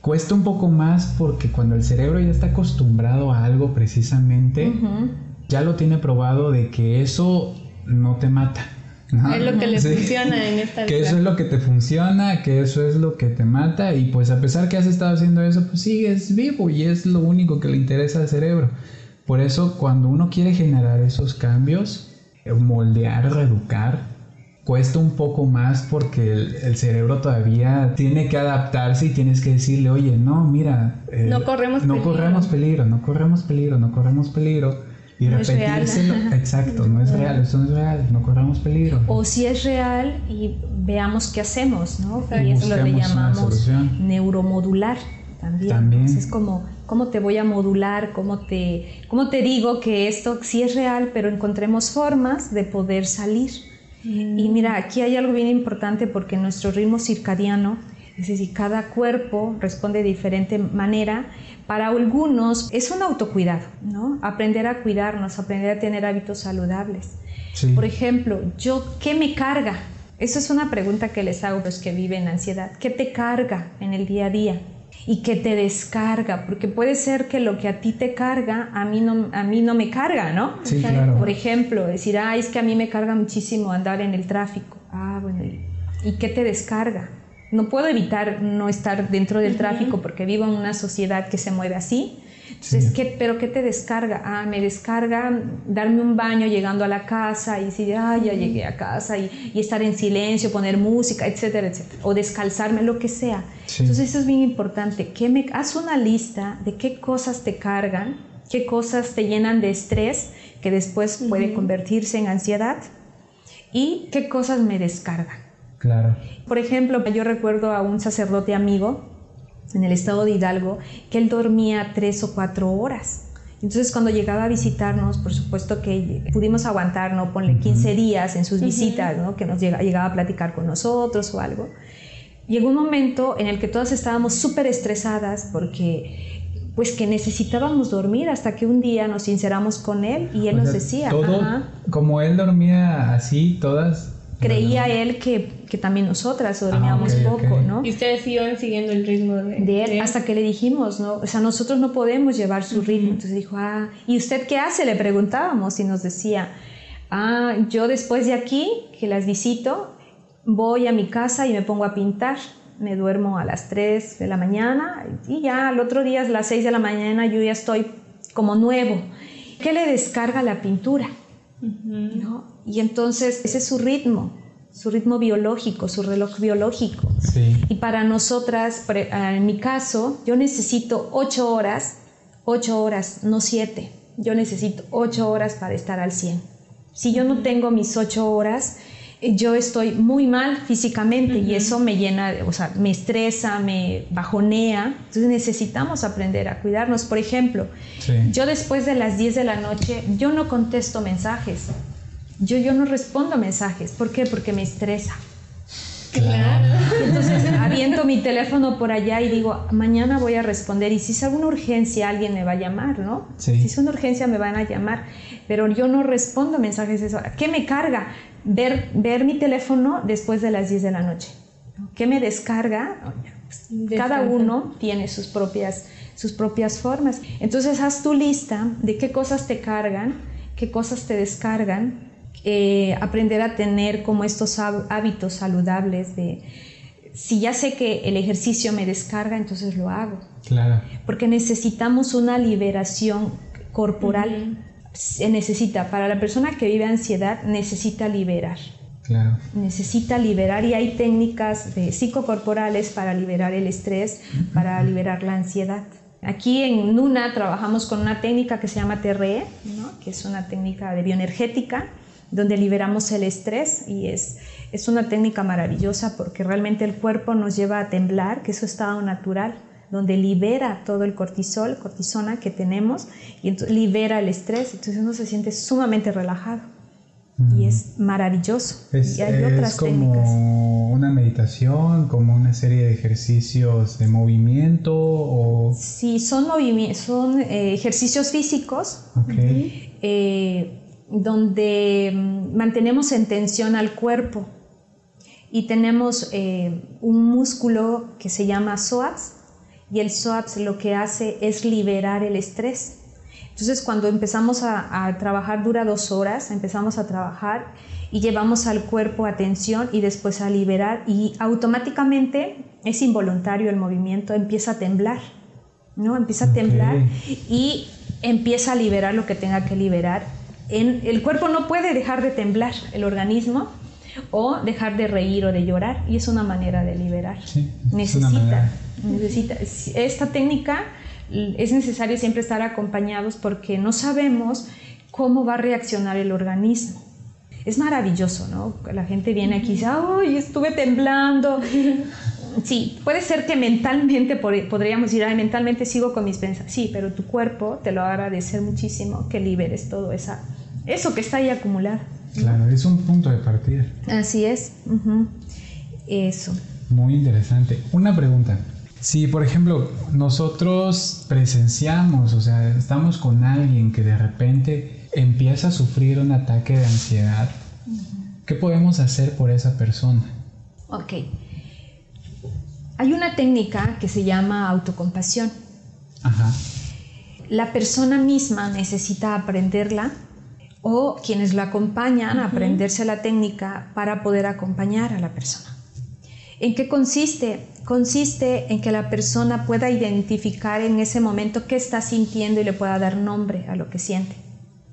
cuesta un poco más porque cuando el cerebro ya está acostumbrado a algo precisamente, ya lo tiene probado de que eso no te mata. Es lo que le funciona en esta vida. Que eso es lo que te funciona, que eso es lo que te mata y pues a pesar que has estado haciendo eso, pues sigues vivo y es lo único que le interesa al cerebro. Por eso cuando uno quiere generar esos cambios, moldear, reeducar, cuesta un poco más porque el, cerebro todavía tiene que adaptarse y tienes que decirle, oye, no, mira, eh, no, corremos, no corremos peligro, no corremos peligro, no corremos peligro. Y no repetírselo, exacto, no es real, eso no es real, no corremos peligro. O si es real y veamos qué hacemos, ¿no? Y eso lo llamamos neuromodular también. es como, ¿cómo te voy a modular? ¿Cómo te, ¿Cómo te digo que esto sí es real, pero encontremos formas de poder salir? Mm. Y mira, aquí hay algo bien importante porque nuestro ritmo circadiano, es decir, cada cuerpo responde de diferente manera. Para algunos es un autocuidado, ¿no? Aprender a cuidarnos, aprender a tener hábitos saludables. Por ejemplo, yo, ¿qué me carga? Esa es una pregunta que les hago a los que viven ansiedad. ¿Qué te carga en el día a día? Y que te descarga, porque puede ser que lo que a ti te carga, a mí no, a mí no me carga, ¿no? Sí, claro. Por ejemplo, decir, ay, es que a mí me carga muchísimo andar en el tráfico. Ah, bueno, ¿y qué te descarga? No puedo evitar no estar dentro del tráfico porque vivo en una sociedad que se mueve así, entonces, ¿qué, ¿pero qué te descarga? Ah, me descarga darme un baño llegando a la casa y decir, ah, ya llegué a casa y, y estar en silencio, poner música, etcétera, etcétera. O descalzarme, lo que sea. Entonces, eso es bien importante. Que me, haz una lista de qué cosas te cargan, qué cosas te llenan de estrés, que después puede convertirse en ansiedad, y qué cosas me descargan. Claro. Por ejemplo, yo recuerdo a un sacerdote amigo en el estado de Hidalgo, que él dormía tres o cuatro horas. Entonces cuando llegaba a visitarnos, por supuesto que pudimos aguantar, ¿no? Ponle 15 días en sus visitas, ¿no? Que nos llegaba a platicar con nosotros o algo. Llegó un momento en el que todas estábamos súper estresadas porque pues que necesitábamos dormir hasta que un día nos sinceramos con él y él nos decía, todo, como él dormía así, todas creía él que, que, también nosotras dormíamos ah, poco, ¿no? Y ustedes iban siguiendo el ritmo de, de él hasta que le dijimos, ¿no? O sea, nosotros no podemos llevar su ritmo. Entonces dijo, ah, ¿y usted qué hace? Le preguntábamos y nos decía, ah, yo después de aquí, que las visito, voy a mi casa y me pongo a pintar. Me duermo a las 3 de la mañana y ya al otro día a las 6 de la mañana yo ya estoy como nuevo. ¿Qué le descarga la pintura? ¿No? Y entonces ese es su ritmo, su ritmo biológico, su reloj biológico. Y para nosotras, ah, en mi caso, yo necesito ocho horas, ocho horas, no siete. Yo necesito ocho horas para estar al 100. Si yo no tengo mis ocho horas, yo estoy muy mal físicamente y eso me llena, o sea, me estresa, me bajonea. Entonces necesitamos aprender a cuidarnos. Por ejemplo, yo después de las 10 de la noche, yo no contesto mensajes. Yo, yo no respondo mensajes. ¿Por qué? Porque me estresa. Claro. Entonces aviento mi teléfono por allá y digo, mañana voy a responder. Y si es alguna urgencia, alguien me va a llamar, ¿no? Si es una urgencia, me van a llamar. Pero yo no respondo mensajes. ¿Qué me carga? Ver, ver mi teléfono después de las 10 de la noche. ¿Qué me descarga? Pues, cada uno tiene sus propias, sus propias formas. Entonces haz tu lista de qué cosas te cargan, qué cosas te descargan eh, aprender a tener como estos hábitos saludables de si ya sé que el ejercicio me descarga, entonces lo hago. Claro. Porque necesitamos una liberación corporal. Se necesita, para la persona que vive ansiedad, necesita liberar. Claro. Necesita liberar y hay técnicas de psicocorporales para liberar el estrés, para liberar la ansiedad. Aquí en Nuna trabajamos con una técnica que se llama TRE, que es una técnica de bioenergética, donde liberamos el estrés y es, es una técnica maravillosa porque realmente el cuerpo nos lleva a temblar, que es su estado natural, donde libera todo el cortisol, cortisona que tenemos y entonces libera el estrés, entonces uno se siente sumamente relajado. Y es maravilloso. Es, y hay otras como una meditación, como una serie de ejercicios de movimiento o... Sí, son, son eh, ejercicios físicos eh, donde mm, mantenemos en tensión al cuerpo. Y tenemos eh, un músculo que se llama psoas y el psoas lo que hace es liberar el estrés. Entonces cuando empezamos a, trabajar dura dos horas, empezamos a trabajar y llevamos al cuerpo atención y después a liberar y automáticamente es involuntario el movimiento, empieza a temblar, ¿no? Empieza a temblar y empieza a liberar lo que tenga que liberar. En, el cuerpo no puede dejar de temblar, el organismo, o dejar de reír o de llorar y es una manera de liberar. necesita, necesita esta técnica es necesario siempre estar acompañados porque no sabemos cómo va a reaccionar el organismo. Es maravilloso, ¿no? La gente viene aquí y dice, ¡ay, estuve temblando! Sí, puede ser que mentalmente podríamos decir, ay, mentalmente sigo con mis pensamientos. Sí, pero tu cuerpo te lo va a agradecer muchísimo que liberes todo esa, eso que está ahí acumulado. Claro, es un punto de partida. Así es. Eso. Muy interesante. Una pregunta. Si, por ejemplo, nosotros presenciamos, o sea, estamos con alguien que de repente empieza a sufrir un ataque de ansiedad, ¿qué podemos hacer por esa persona? Ok. Hay una técnica que se llama autocompasión. Ajá. La persona misma necesita aprenderla o quienes la acompañan a aprenderse la técnica para poder acompañar a la persona. ¿En qué consiste? Consiste en que la persona pueda identificar en ese momento qué está sintiendo y le pueda dar nombre a lo que siente.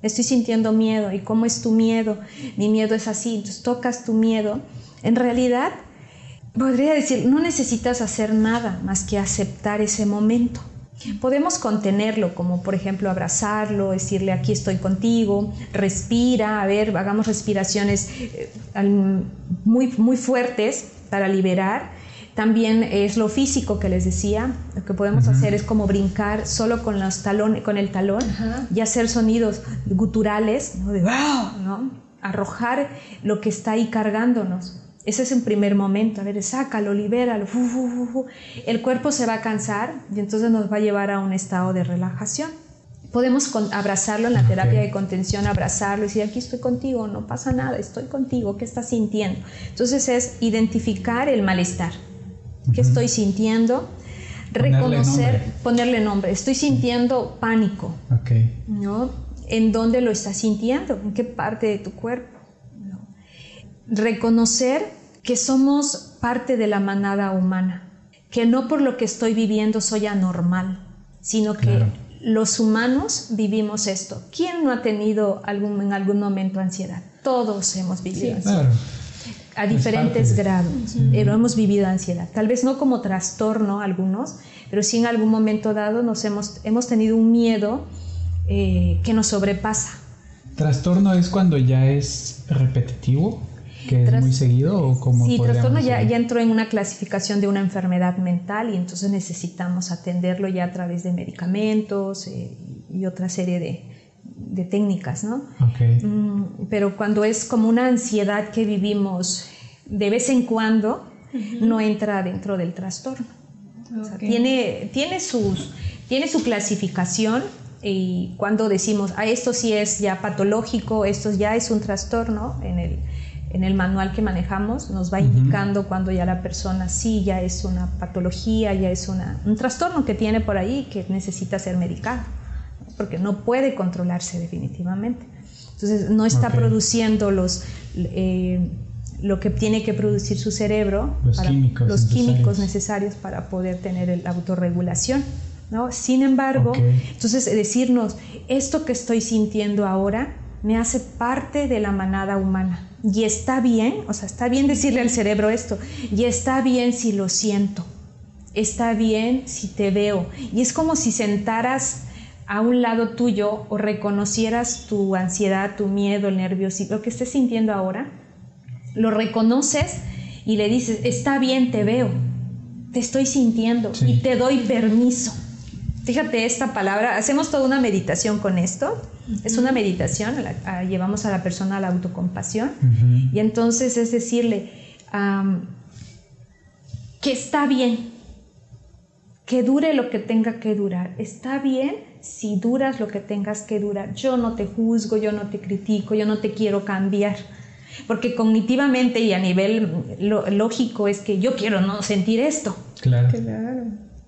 Estoy sintiendo miedo. ¿Y cómo es tu miedo? Mi miedo es así. Entonces tocas tu miedo. En realidad, podría decir, no necesitas hacer nada más que aceptar ese momento. Podemos contenerlo, como por ejemplo abrazarlo, decirle aquí estoy contigo, respira, a ver, hagamos respiraciones eh, muy, muy fuertes para liberar. También es lo físico que les decía, lo que podemos hacer es como brincar solo con, los talones, con el talón y hacer sonidos guturales, ¿no? De, ¿no? arrojar lo que está ahí cargándonos. Ese es un primer momento, a ver, sácalo, libéralo. El cuerpo se va a cansar y entonces nos va a llevar a un estado de relajación. Podemos abrazarlo en la terapia de contención, abrazarlo y decir, aquí estoy contigo, no pasa nada, estoy contigo, ¿qué estás sintiendo? Entonces es identificar el malestar, qué estoy sintiendo, reconocer, ponerle nombre, estoy sintiendo pánico, ¿no? ¿En dónde lo estás sintiendo? ¿En qué parte de tu cuerpo? Reconocer que somos parte de la manada humana, que no por lo que estoy viviendo soy anormal, sino que los humanos vivimos esto. ¿Quién no ha tenido algún, en algún momento ansiedad? Todos hemos vivido ansiedad. A diferentes grados, pero hemos vivido ansiedad. Tal vez no como trastorno algunos, pero sí en algún momento dado nos hemos, hemos tenido un miedo eh, que nos sobrepasa. ¿Trastorno es cuando ya es repetitivo? ¿Que es muy seguido o como Sí, trastorno ya, ya, entró en una clasificación de una enfermedad mental y entonces necesitamos atenderlo ya a través de medicamentos eh, y otra serie de, de técnicas, ¿no? Okay. Mm, pero cuando es como una ansiedad que vivimos de vez en cuando, no entra dentro del trastorno. tiene, tiene, sus, tiene su clasificación y cuando decimos, ah, esto sí es ya patológico, esto ya es un trastorno en el en el manual que manejamos nos va indicando cuando ya la persona sí ya es una patología, ya es una, un trastorno que tiene por ahí que necesita ser medicado, porque no puede controlarse definitivamente. Entonces no está produciendo los, eh, lo que tiene que producir su cerebro, los, químicos, los necesarios. químicos necesarios para poder tener la autorregulación. ¿no? Sin embargo, entonces decirnos, esto que estoy sintiendo ahora me hace parte de la manada humana y está bien, o sea, está bien decirle al cerebro esto, y está bien si lo siento, está bien si te veo. Y es como si sentaras a un lado tuyo o reconocieras tu ansiedad, tu miedo, el nerviosismo, lo que estés sintiendo ahora, lo reconoces y le dices, está bien, te veo, te estoy sintiendo y te doy permiso. Fíjate esta palabra, hacemos toda una meditación con esto. Es una meditación, llevamos a la persona a la autocompasión. Y entonces es decirle que está bien, que dure lo que tenga que durar. Está bien si duras lo que tengas que durar. Yo no te juzgo, yo no te critico, yo no te quiero cambiar. Porque cognitivamente y a nivel lógico es que yo quiero no sentir esto. Claro.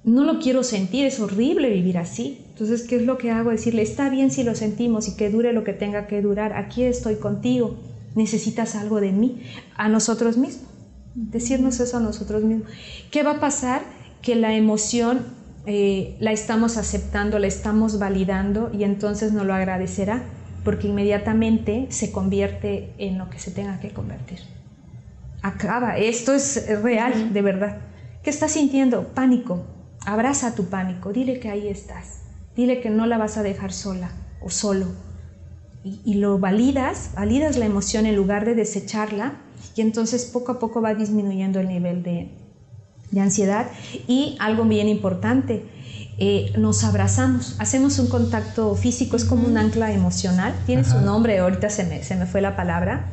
No lo quiero sentir, es horrible vivir así. Entonces, ¿qué es lo que hago? Decirle, está bien si lo sentimos y que dure lo que tenga que durar. Aquí estoy contigo. Necesitas algo de mí, a nosotros mismos. Decirnos eso a nosotros mismos. ¿Qué va a pasar? Que la emoción eh, la estamos aceptando, la estamos validando y entonces nos lo agradecerá porque inmediatamente se convierte en lo que se tenga que convertir. Acaba, esto es real, de verdad. ¿Qué estás sintiendo? Pánico. Abraza tu pánico, dile que ahí estás, dile que no la vas a dejar sola o solo. Y, lo validas, validas la emoción en lugar de desecharla y entonces poco a poco va disminuyendo el nivel de, de ansiedad. Y algo bien importante, eh, nos abrazamos, hacemos un contacto físico, es como un ancla emocional, tiene su nombre, ahorita se me, se me fue la palabra,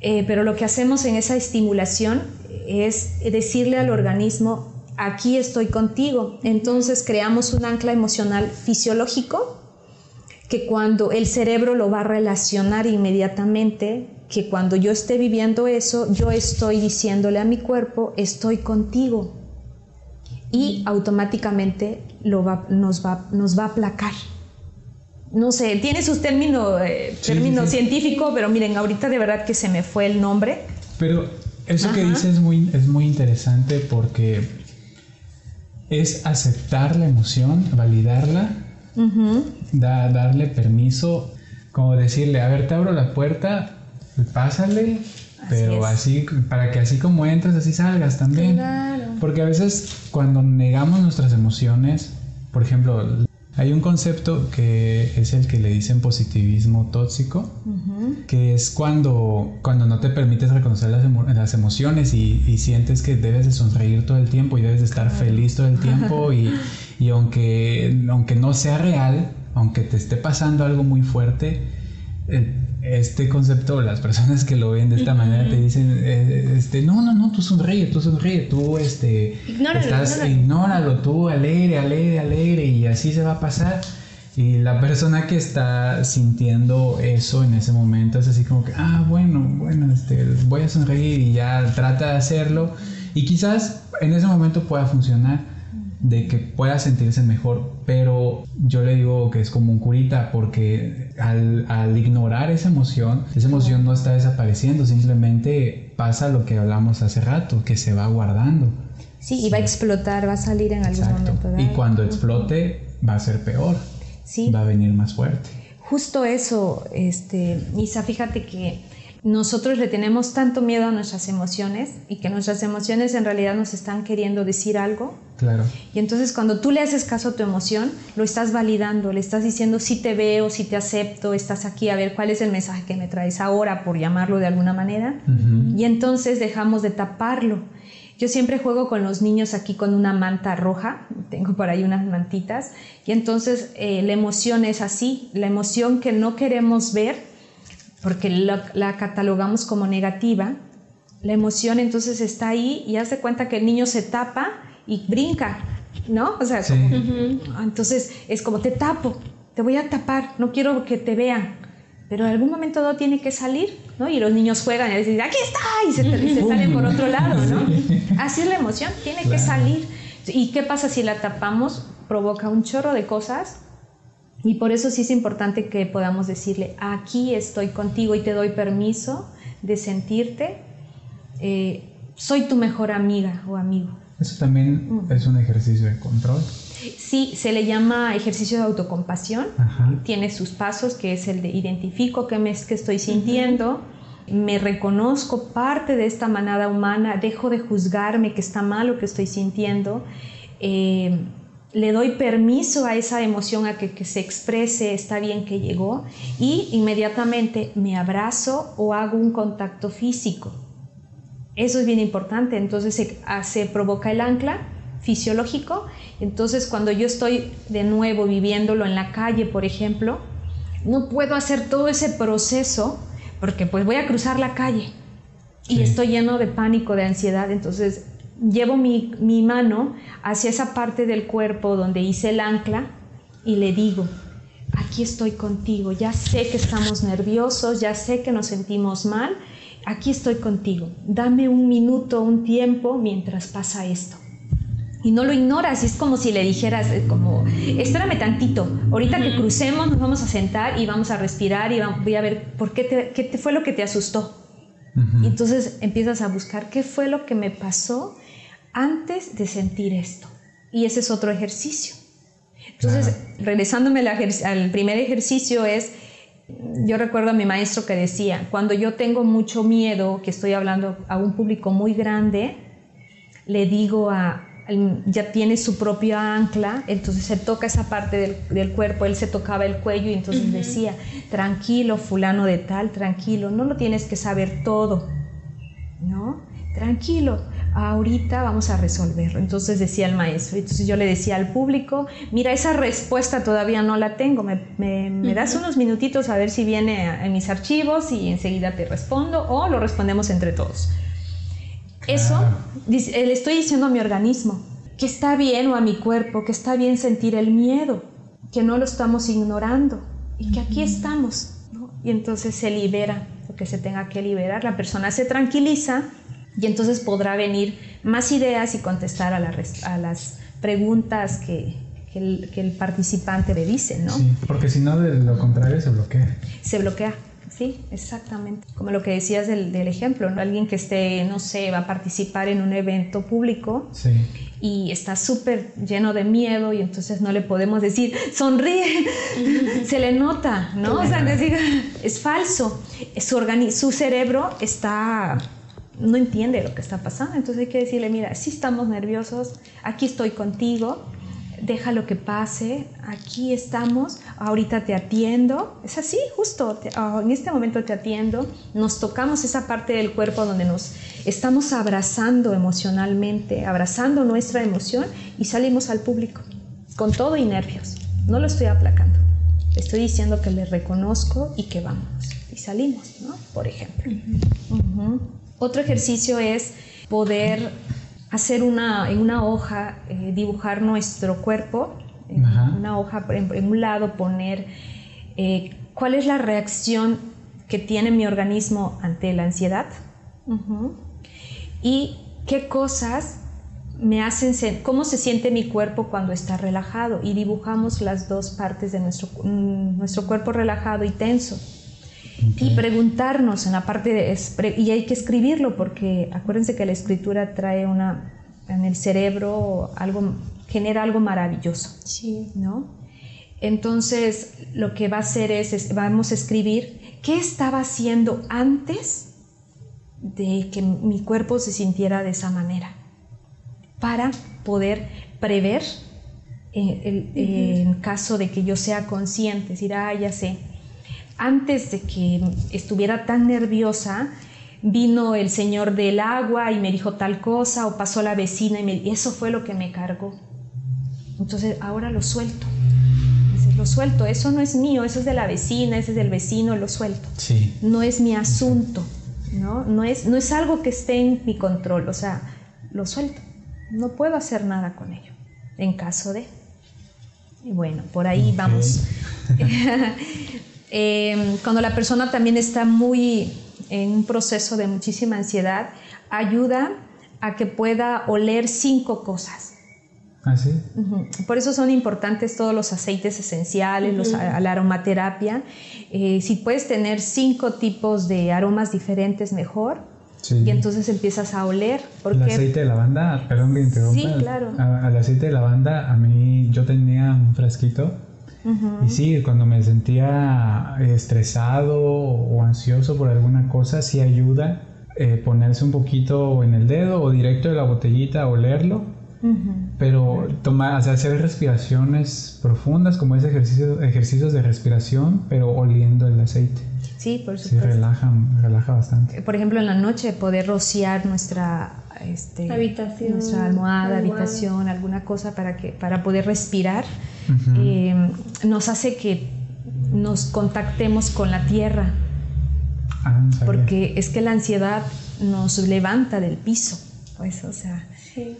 eh, pero lo que hacemos en esa estimulación es decirle al organismo, aquí estoy contigo, entonces creamos un ancla emocional fisiológico que cuando el cerebro lo va a relacionar inmediatamente, que cuando yo esté viviendo eso, yo estoy diciéndole a mi cuerpo, estoy contigo, y automáticamente lo va, nos, va, nos va a aplacar. No sé, tiene sus términos eh, término científico, pero miren, ahorita de verdad que se me fue el nombre. Pero eso que dice es muy, es muy interesante porque es aceptar la emoción, validarla, darle permiso, como decirle, a ver, te abro la puerta, pásale, pero así, para que así como entras, así salgas también. Claro. Porque a veces cuando negamos nuestras emociones, por ejemplo, hay un concepto que es el que le dicen positivismo tóxico, que es cuando, cuando no te permites reconocer las, las emociones y, sientes que debes de sonreír todo el tiempo y debes de estar feliz todo el tiempo y, y aunque, aunque no sea real, aunque te esté pasando algo muy fuerte, eh, este concepto, las personas que lo ven de esta manera te dicen, eh, este, no, no, no, tú sonríe, tú sonríe, tú, este, ignóralo, estás, ignóralo. tú, alegre, alegre, alegre, y así se va a pasar. Y la persona que está sintiendo eso en ese momento es así como que, ah, bueno, bueno, este, voy a sonreír y ya trata de hacerlo. Y quizás en ese momento pueda funcionar, de que pueda sentirse mejor, pero yo le digo que es como un curita porque al, al, ignorar esa emoción, esa emoción no está desapareciendo, simplemente pasa lo que hablamos hace rato, que se va guardando. Sí, y va a explotar, va a salir en algún momento. Y cuando explote va a ser peor, sí. va a venir más fuerte. Justo eso, este, Isa, fíjate que nosotros le tenemos tanto miedo a nuestras emociones y que nuestras emociones en realidad nos están queriendo decir algo. Claro. Y entonces cuando tú le haces caso a tu emoción, lo estás validando, le estás diciendo si te veo, si te acepto, estás aquí, a ver cuál es el mensaje que me traes ahora, por llamarlo de alguna manera. Y entonces dejamos de taparlo. Yo siempre juego con los niños aquí con una manta roja, tengo por ahí unas mantitas, y entonces eh, la emoción es así, la emoción que no queremos ver porque la, catalogamos como negativa, la emoción entonces está ahí y hace cuenta que el niño se tapa y brinca, ¿no? O sea, entonces es como te tapo, te voy a tapar, no quiero que te vean. Pero en algún momento todo tiene que salir, ¿no? Y los niños juegan y dicen, aquí está, y se, salen por otro lado, ¿no? Así es la emoción, tiene que salir. ¿Y qué pasa si la tapamos? Provoca un chorro de cosas y por eso sí es importante que podamos decirle, aquí estoy contigo y te doy permiso de sentirte, eh, soy tu mejor amiga o amigo. Eso también mm. es un ejercicio de control. Sí, se le llama ejercicio de autocompasión. Tiene sus pasos, que es el de identifico qué, me, que estoy sintiendo, me reconozco parte de esta manada humana, dejo de juzgarme que está mal lo que estoy sintiendo. Eh, le doy permiso a esa emoción a que, que, se exprese, está bien que llegó, y inmediatamente me abrazo o hago un contacto físico. Eso es bien importante, entonces se, ah, se provoca el ancla fisiológico, entonces cuando yo estoy de nuevo viviéndolo en la calle, por ejemplo, no puedo hacer todo ese proceso porque pues voy a cruzar la calle y estoy lleno de pánico, de ansiedad, entonces llevo mi, mi mano hacia esa parte del cuerpo donde hice el ancla y le digo, aquí estoy contigo, ya sé que estamos nerviosos, ya sé que nos sentimos mal, aquí estoy contigo, dame un minuto, un tiempo mientras pasa esto. Y no lo ignoras, es como si le dijeras, eh, como, espérame tantito, ahorita que crucemos nos vamos a sentar y vamos a respirar y voy a ver por qué, te, qué fue lo que te asustó. Y entonces empiezas a buscar qué fue lo que me pasó antes de sentir esto. Y ese es otro ejercicio. Entonces, regresándome al primer ejercicio es, yo recuerdo a mi maestro que decía, cuando yo tengo mucho miedo, que estoy hablando a un público muy grande, le digo a, ya tiene su propia ancla, entonces se toca esa parte del, cuerpo, él se tocaba el cuello y entonces decía, tranquilo, fulano de tal, tranquilo, no lo tienes que saber todo, ¿no? Tranquilo, ahorita vamos a resolverlo. Entonces decía el maestro, entonces yo le decía al público, mira, esa respuesta todavía no la tengo, me, das unos minutitos a ver si viene en mis archivos y enseguida te respondo o lo respondemos entre todos. Eso le estoy diciendo a mi organismo, que está bien o a mi cuerpo, que está bien sentir el miedo, que no lo estamos ignorando y que aquí estamos. Y entonces se libera lo que se tenga que liberar, la persona se tranquiliza y entonces podrá venir más ideas y contestar a, a las preguntas que, el, participante le dice, ¿no? Sí, porque si no, de lo contrario se bloquea. Se bloquea, sí, exactamente. Como lo que decías del, ejemplo, ¿no? Alguien que esté, no sé, va a participar en un evento público sí. y está súper lleno de miedo y entonces no le podemos decir, sonríe, se le nota, ¿no? O sea, es falso. Su, su cerebro está no entiende lo que está pasando. Entonces hay que decirle, mira, si estamos nerviosos, aquí estoy contigo, deja lo que pase, aquí estamos, ahorita te atiendo. Es así, justo, ah, en este momento te atiendo, nos tocamos esa parte del cuerpo donde nos estamos abrazando emocionalmente, abrazando nuestra emoción y salimos al público con todo y nervios. No lo estoy aplacando. Estoy diciendo que le reconozco y que vamos. Y salimos, ¿no? Por ejemplo. Otro ejercicio es poder hacer una, en una hoja, eh, dibujar nuestro cuerpo, en una hoja, en, un lado poner eh, cuál es la reacción que tiene mi organismo ante la ansiedad y qué cosas me hacen, cómo se siente mi cuerpo cuando está relajado. Y dibujamos las dos partes de nuestro, mm, nuestro cuerpo relajado y tenso. Y preguntarnos en la parte de... Y hay que escribirlo porque acuérdense que la escritura trae una... En el cerebro algo... genera algo maravilloso. Sí. ¿No? Entonces lo que va a hacer es, vamos a escribir qué estaba haciendo antes de que mi cuerpo se sintiera de esa manera para poder prever en, en caso de que yo sea consciente, decir, ah, ya sé, antes de que estuviera tan nerviosa, vino el señor del agua y me dijo tal cosa, o pasó la vecina y, me, eso fue lo que me cargó. Entonces ahora lo suelto. lo suelto, eso no es mío, eso es de la vecina, ese es del vecino, lo suelto. Sí. No es mi asunto, ¿no? No es, no es algo que esté en mi control, o sea, lo suelto. No puedo hacer nada con ello, en caso de... Y bueno, por ahí vamos. Em, cuando la persona también está muy en un proceso de muchísima ansiedad, ayuda a que pueda oler cinco cosas. ¿Ah, sí? Por eso son importantes todos los aceites esenciales, la aromaterapia. Eh, si puedes tener cinco tipos de aromas diferentes, mejor. Y entonces empiezas a oler. Porque... El aceite de lavanda, perdón que interrumpa. Sí, claro. Al aceite de lavanda, a mí yo tenía un frasquito y sí, cuando me sentía estresado o ansioso por alguna cosa, sí ayuda eh, ponerse un poquito en el dedo o directo de la botellita, olerlo Pero tomar, o sea, hacer respiraciones profundas, como ese ejercicio, ejercicios de respiración, pero oliendo el aceite. Sí, por supuesto. Sí, relaja, relaja bastante. Por ejemplo, en la noche poder rociar nuestra este, habitación, nuestra almohada, habitación, alguna cosa para, que, para poder respirar, eh, nos hace que nos contactemos con la tierra. Ah, porque es que la ansiedad nos levanta del piso. Pues, o sea,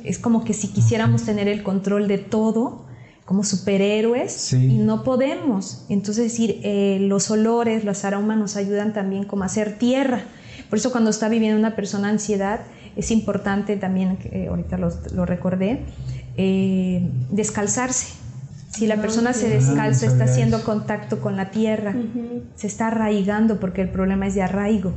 es como que si quisiéramos tener el control de todo, como superhéroes, y no podemos. Entonces, decir, eh, los olores, los aromas nos ayudan también como a hacer tierra. Por eso cuando está viviendo una persona ansiedad, es importante también, eh, ahorita lo, recordé, eh, descalzarse. Si la ah, persona se descalza, está haciendo contacto con la tierra, se está arraigando porque el problema es de arraigo,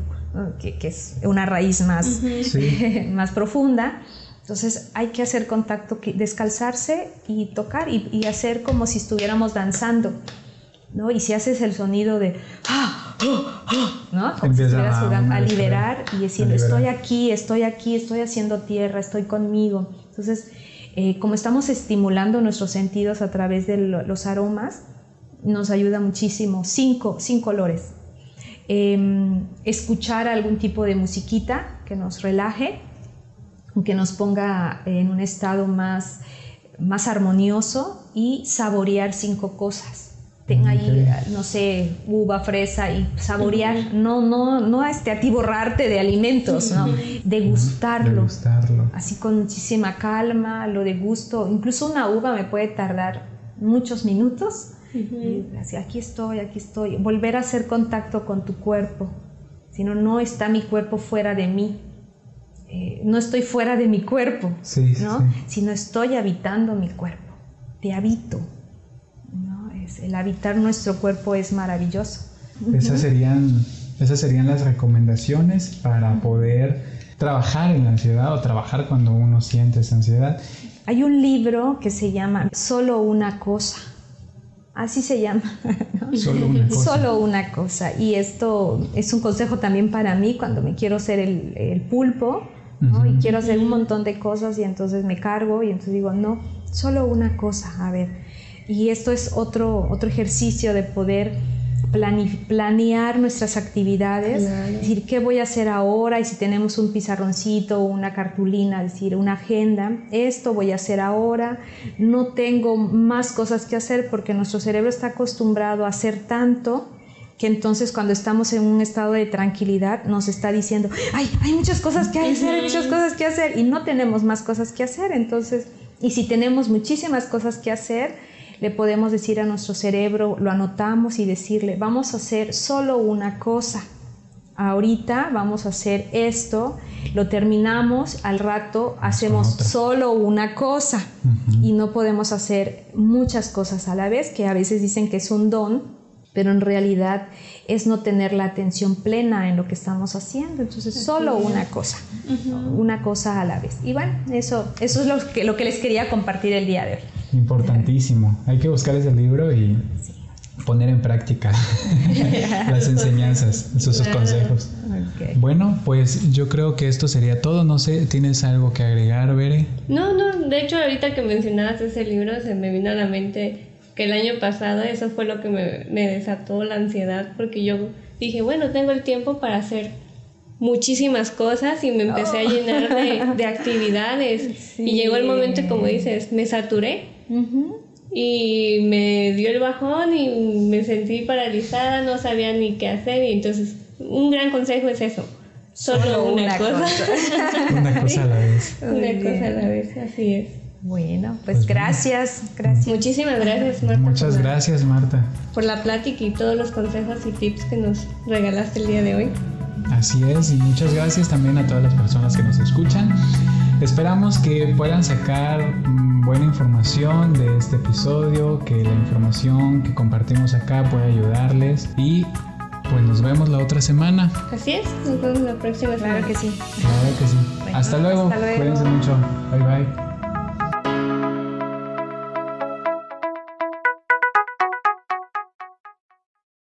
que, es una raíz más, más profunda. Entonces hay que hacer contacto, descalzarse y tocar y, hacer como si estuviéramos danzando. ¿No? Y si haces el sonido de ¡Ah! ¡Oh! ¡Oh! ¿no? Como si estuvieras jugando a liberar y diciendo estoy aquí, estoy aquí, estoy haciendo tierra, estoy conmigo. Entonces, eh, como estamos estimulando nuestros sentidos a través de los aromas, nos ayuda muchísimo. Cinco, cinco olores. Em, escuchar algún tipo de musiquita que nos relaje, que nos ponga en un estado más, más armonioso y saborear cinco cosas. Ten ahí, no sé, uva, fresa y saborear, no, no, no este, atiborrarte de alimentos, ¿no? Degustarlo. Degustarlo. Así con muchísima calma, lo degusto. Incluso una uva me puede tardar muchos minutos. así, aquí estoy, aquí estoy. Volver a hacer contacto con tu cuerpo. Si no, no está mi cuerpo fuera de mí eh, no estoy fuera de mi cuerpo, ¿no? sino estoy habitando mi cuerpo, te habito. El habitar nuestro cuerpo es maravilloso. Esas serían, esas serían las recomendaciones para poder trabajar en la ansiedad o trabajar cuando uno siente esa ansiedad. Hay un libro que se llama Solo una cosa. Así se llama. Solo una cosa. Solo una cosa. Y esto es un consejo también para mí cuando me quiero ser el, el pulpo y quiero hacer un montón de cosas y entonces me cargo y entonces digo, no, solo una cosa, a ver. Y esto es otro, otro ejercicio de poder planear nuestras actividades, decir qué voy a hacer ahora y si tenemos un pizarroncito o una cartulina, decir una agenda, esto voy a hacer ahora, no tengo más cosas que hacer porque nuestro cerebro está acostumbrado a hacer tanto que entonces cuando estamos en un estado de tranquilidad nos está diciendo, ay, hay muchas cosas que hacer, hay muchas cosas que hacer y no tenemos más cosas que hacer. Entonces, y si tenemos muchísimas cosas que hacer, le podemos decir a nuestro cerebro, lo anotamos y decirle, vamos a hacer solo una cosa. Ahorita vamos a hacer esto, lo terminamos, al rato hacemos solo una cosa y no podemos hacer muchas cosas a la vez, que a veces dicen que es un don, pero en realidad es no tener la atención plena en lo que estamos haciendo. Entonces, solo una cosa, una cosa a la vez. Y bueno, eso, eso es lo que, lo que les quería compartir el día de hoy. Importantísimo. Hay que buscar ese libro y poner en práctica las enseñanzas, sus, consejos. Bueno, pues yo creo que esto sería todo. No sé, ¿tienes algo que agregar, Bere? No, no, de hecho ahorita que mencionabas ese libro se me vino a la mente que el año pasado eso fue lo que me, me, desató la ansiedad porque yo dije, bueno, tengo el tiempo para hacer muchísimas cosas y me empecé a llenar de, de actividades y llegó el momento, como dices, me saturé y me dio el bajón y me sentí paralizada, no sabía ni qué hacer y entonces un gran consejo es eso. Solo, una, cosa. una cosa a la vez. Una cosa a la vez, así es. Bueno, pues, pues gracias, gracias. Muchísimas gracias, Marta. Muchas gracias, Marta. Por la plática y todos los consejos y tips que nos regalaste el día de hoy. Así es, y muchas gracias también a todas las personas que nos escuchan. Esperamos que puedan sacar mm, buena información de este episodio, que la información que compartimos acá pueda ayudarles y pues nos vemos la otra semana. Así es, nos vemos la próxima semana. Claro que sí. Claro que sí. hasta luego. Hasta luego. Cuídense mucho. Bye bye.